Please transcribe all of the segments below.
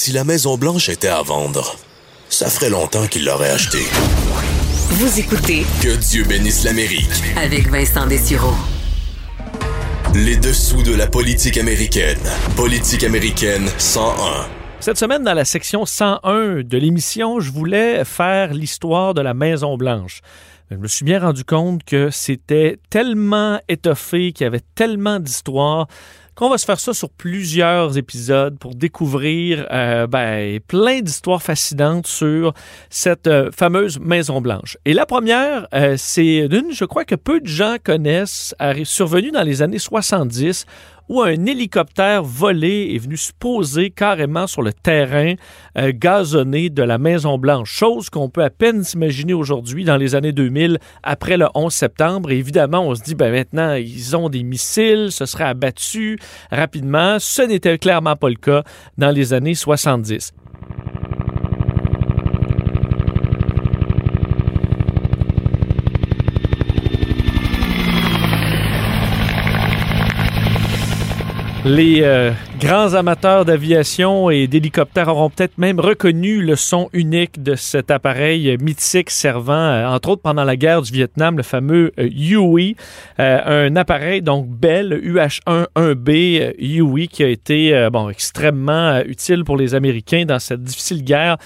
Si la Maison Blanche était à vendre, ça ferait longtemps qu'il l'aurait achetée. Vous écoutez Que Dieu bénisse l'Amérique. avec Vincent Dessureau. Les dessous de la politique américaine. Politique américaine 101. Cette semaine, dans la section 101 de l'émission, je voulais faire l'histoire de la Maison-Blanche. Je me suis bien rendu compte que c'était tellement étoffé, qu'il y avait tellement d'histoires qu'on va se faire ça sur plusieurs épisodes pour découvrir euh, ben, plein d'histoires fascinantes sur cette euh, fameuse Maison Blanche. Et la première, euh, c'est d'une, je crois que peu de gens connaissent, survenue dans les années 70 où un hélicoptère volé est venu se poser carrément sur le terrain euh, gazonné de la Maison-Blanche, chose qu'on peut à peine s'imaginer aujourd'hui dans les années 2000 après le 11 septembre. Et évidemment, on se dit, ben maintenant, ils ont des missiles, ce serait abattu rapidement. Ce n'était clairement pas le cas dans les années 70. Les euh, grands amateurs d'aviation et d'hélicoptères auront peut-être même reconnu le son unique de cet appareil mythique servant, euh, entre autres pendant la guerre du Vietnam, le fameux euh, Huey, un appareil donc Bell UH-1-1B Huey qui a été bon extrêmement utile pour les Américains dans cette difficile guerre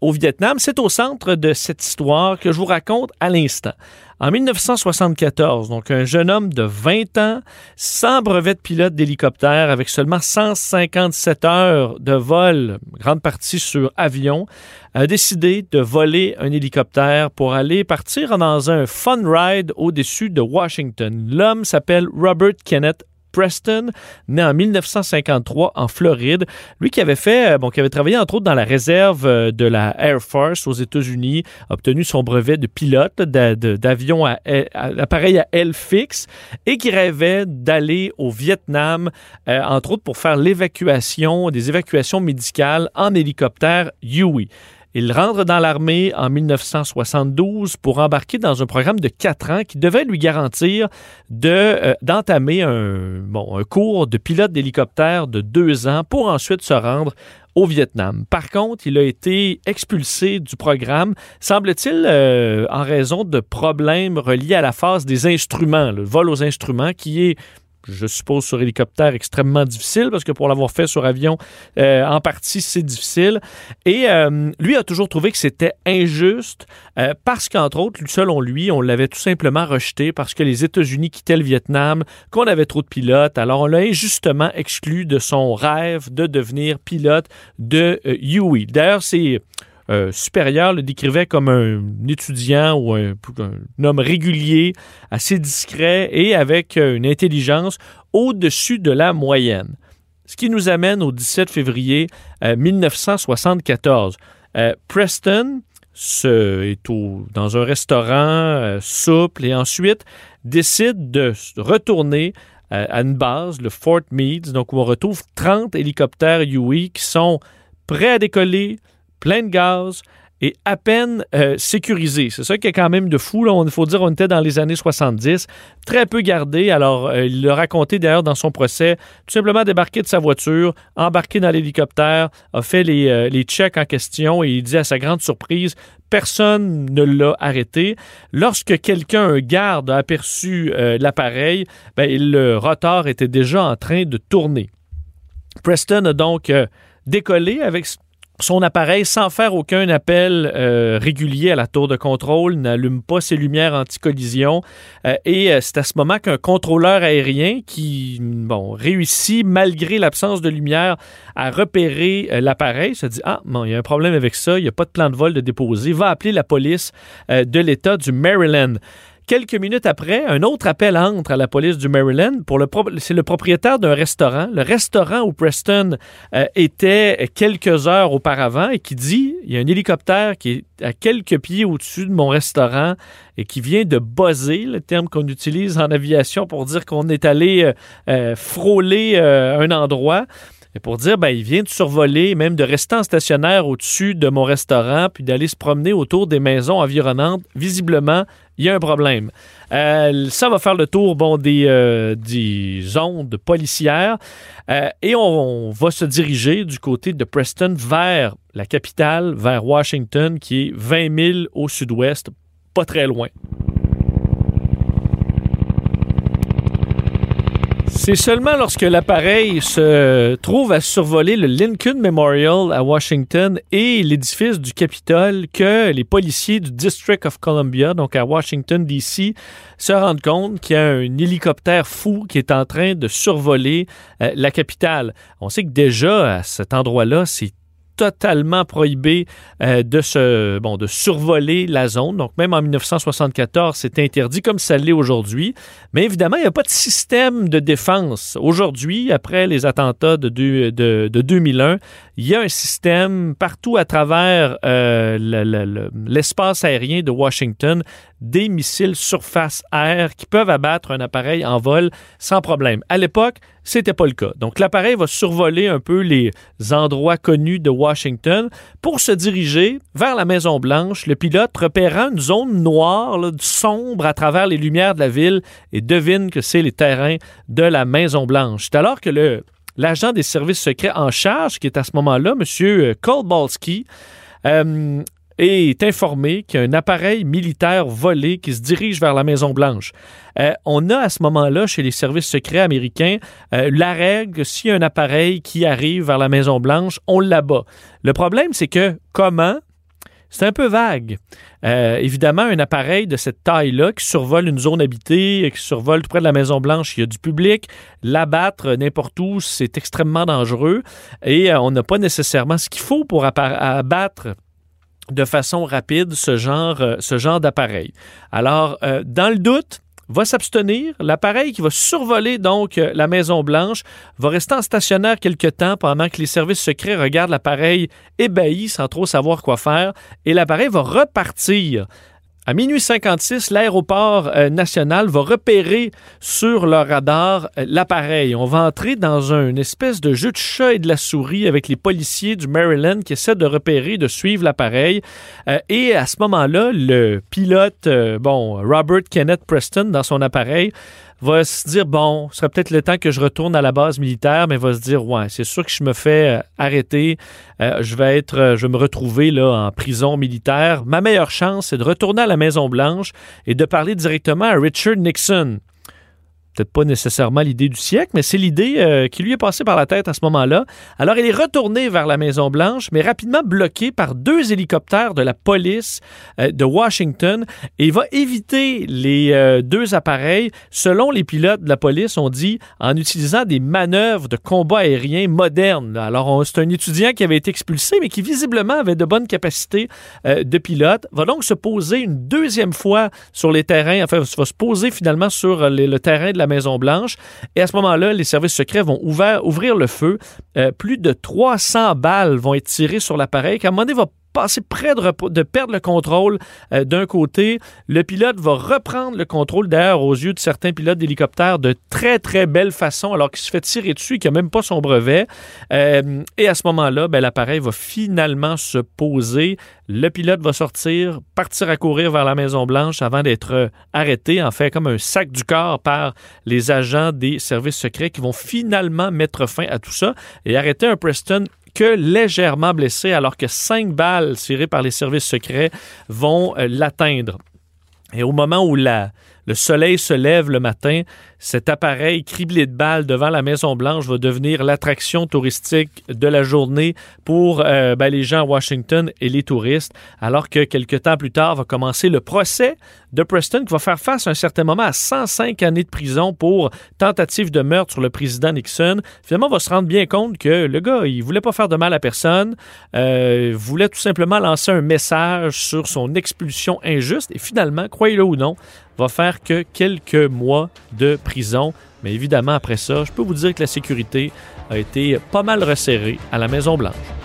au Vietnam. C'est au centre de cette histoire que je vous raconte à l'instant. En 1974, donc un jeune homme de 20 ans, sans brevet de pilote d'hélicoptère, avec seulement 157 heures de vol, grande partie sur avion, a décidé de voler un hélicoptère pour aller partir dans un fun ride au-dessus de Washington. L'homme s'appelle Robert Kenneth Preston, né en 1953 en Floride. Lui qui avait fait, euh, bon, qui avait travaillé entre autres dans la réserve euh, de la Air Force aux États-Unis, obtenu son brevet de pilote d'avion à, appareil à aile fixe et qui rêvait d'aller au Vietnam, euh, entre autres pour faire l'évacuation, des évacuations médicales en hélicoptère Huey. Il rentre dans l'armée en 1972 pour embarquer dans un programme de quatre ans qui devait lui garantir euh, d'entamer un, bon, cours de pilote d'hélicoptère de deux ans pour ensuite se rendre au Vietnam. Par contre, il a été expulsé du programme, semble-t-il, euh, en raison de problèmes reliés à la phase des instruments, le vol aux instruments, qui est je suppose, sur hélicoptère extrêmement difficile parce que pour l'avoir fait sur avion, euh, en partie, c'est difficile. Et euh, lui a toujours trouvé que c'était injuste euh, parce qu'entre autres, selon lui, on l'avait tout simplement rejeté parce que les États-Unis quittaient le Vietnam, qu'on avait trop de pilotes. Alors, on l'a injustement exclu de son rêve de devenir pilote de Huey. D'ailleurs, c'est euh, supérieur le décrivait comme un étudiant ou un, homme régulier, assez discret et avec euh, une intelligence au-dessus de la moyenne. Ce qui nous amène au 17 février 1974. Euh, Preston se, est dans un restaurant souple et ensuite décide de retourner à une base, le Fort Meade, donc où on retrouve 30 hélicoptères Huey qui sont prêts à décoller, plein de gaz et à peine euh, sécurisé. C'est ça qui est quand même de fou. Il faut dire on était dans les années 70, très peu gardé. Alors, euh, il l'a raconté d'ailleurs dans son procès, tout simplement débarqué de sa voiture, embarqué dans l'hélicoptère, a fait les, euh, les checks en question et il dit à sa grande surprise, personne ne l'a arrêté. Lorsque quelqu'un, un garde, a aperçu l'appareil, ben, le rotor était déjà en train de tourner. Preston a donc décollé avec son appareil sans faire aucun appel euh, régulier à la tour de contrôle, n'allume pas ses lumières anti-collision. Euh, et euh, c'est à ce moment qu'un contrôleur aérien qui bon, réussit, malgré l'absence de lumière, à repérer l'appareil, se dit Ah, bon, il y a un problème avec ça, il n'y a pas de plan de vol de déposer, va appeler la police de l'État du Maryland. Quelques minutes après, un autre appel entre à la police du Maryland. Pour c'est le propriétaire d'un restaurant, le restaurant où Preston euh, était quelques heures auparavant, et qui dit il y a un hélicoptère qui est à quelques pieds au-dessus de mon restaurant et qui vient de buzzer, le terme qu'on utilise en aviation pour dire qu'on est allé euh, euh, frôler un endroit. Et pour dire, ben, il vient de survoler, même de rester en stationnaire au-dessus de mon restaurant, puis d'aller se promener autour des maisons environnantes. Visiblement, il y a un problème. Euh, ça va faire le tour des, euh, des ondes policières euh, et on, va se diriger du côté de Preston vers la capitale, vers Washington, qui est 20 000 au sud-ouest, pas très loin. C'est seulement lorsque l'appareil se trouve à survoler le Lincoln Memorial à Washington et l'édifice du Capitole que les policiers du District of Columbia, donc à Washington, D.C., se rendent compte qu'il y a un hélicoptère fou qui est en train de survoler euh, la capitale. On sait que déjà, à cet endroit-là, c'est totalement prohibé euh, de, se, bon, de survoler la zone. Donc, même en 1974, c'est interdit comme ça l'est aujourd'hui. Mais évidemment, il n'y a pas de système de défense. Aujourd'hui, après les attentats de, de, de 2001, il y a un système partout à travers euh, l'espace aérien de Washington, des missiles surface-air qui peuvent abattre un appareil en vol sans problème. À l'époque, c'était pas le cas. Donc l'appareil va survoler un peu les endroits connus de Washington pour se diriger vers la Maison Blanche. Le pilote repérant une zone noire, sombre à travers les lumières de la ville et devine que c'est les terrains de la Maison Blanche. C'est alors que le l'agent des services secrets en charge, qui est à ce moment-là, M. Kolbalski, euh, est informé qu'il y a un appareil militaire volé qui se dirige vers la Maison-Blanche. Euh, on a à ce moment-là, chez les services secrets américains, euh, la règle, s'il y a un appareil qui arrive vers la Maison-Blanche, on l'abat. Le problème, c'est que comment? C'est un peu vague. Euh, évidemment, un appareil de cette taille-là qui survole une zone habitée, qui survole tout près de la Maison-Blanche, il y a du public. L'abattre n'importe où, c'est extrêmement dangereux et on n'a pas nécessairement ce qu'il faut pour abattre de façon rapide ce genre, euh, ce genre d'appareil. Alors, dans le doute, va s'abstenir. L'appareil qui va survoler donc euh, la Maison Blanche va rester en stationnaire quelque temps pendant que les services secrets regardent l'appareil ébahi sans trop savoir quoi faire et l'appareil va repartir à minuit 56, l'aéroport euh, national va repérer sur le radar euh, l'appareil. On va entrer dans une espèce de jeu de chat et de la souris avec les policiers du Maryland qui essaient de repérer, de suivre l'appareil. Euh, et à ce moment-là, le pilote, bon, Robert Kenneth Preston, dans son appareil, va se dire bon, ce serait peut-être le temps que je retourne à la base militaire, mais va se dire ouais, c'est sûr que je me fais euh, arrêter, euh, je vais être, euh, je vais me retrouver là en prison militaire. Ma meilleure chance, c'est de retourner à la Maison Blanche et de parler directement à Richard Nixon peut-être pas nécessairement l'idée du siècle, mais c'est l'idée euh, qui lui est passée par la tête à ce moment-là. Alors, il est retourné vers la Maison-Blanche, mais rapidement bloqué par deux hélicoptères de la police euh, de Washington et va éviter les euh, deux appareils. Selon les pilotes de la police, on dit en utilisant des manœuvres de combat aérien modernes. Alors, c'est un étudiant qui avait été expulsé, mais qui visiblement avait de bonnes capacités de pilote. Va donc se poser une deuxième fois sur les terrains, enfin, va se poser finalement sur le terrain de la Maison-Blanche. Et à ce moment-là, les services secrets vont ouvrir le feu. Euh, plus de 300 balles vont être tirées sur l'appareil, qui à un moment donné va passer près de, perdre le contrôle euh, d'un côté. Le pilote va reprendre le contrôle d'ailleurs aux yeux de certains pilotes d'hélicoptère de très très belle façon alors qu'il se fait tirer dessus qu'il n'a même pas son brevet. Euh, et à ce moment-là, ben, l'appareil va finalement se poser. Le pilote va sortir, partir à courir vers la Maison Blanche avant d'être euh, arrêté, en fait comme un sac du corps par les agents des services secrets qui vont finalement mettre fin à tout ça et arrêter un Preston que légèrement blessé alors que cinq balles tirées par les services secrets vont euh, l'atteindre. Et au moment où la, le soleil se lève le matin, cet appareil criblé de balles devant la Maison-Blanche va devenir l'attraction touristique de la journée pour euh, ben, les gens à Washington et les touristes, alors que quelques temps plus tard va commencer le procès de Preston qui va faire face à un certain moment à 105 années de prison pour tentative de meurtre sur le président Nixon. Finalement, on va se rendre bien compte que le gars, il voulait pas faire de mal à personne, euh, voulait tout simplement lancer un message sur son expulsion injuste et finalement, croyez-le ou non, va faire que quelques mois de prison. Mais évidemment, après ça, je peux vous dire que la sécurité a été pas mal resserrée à la Maison-Blanche.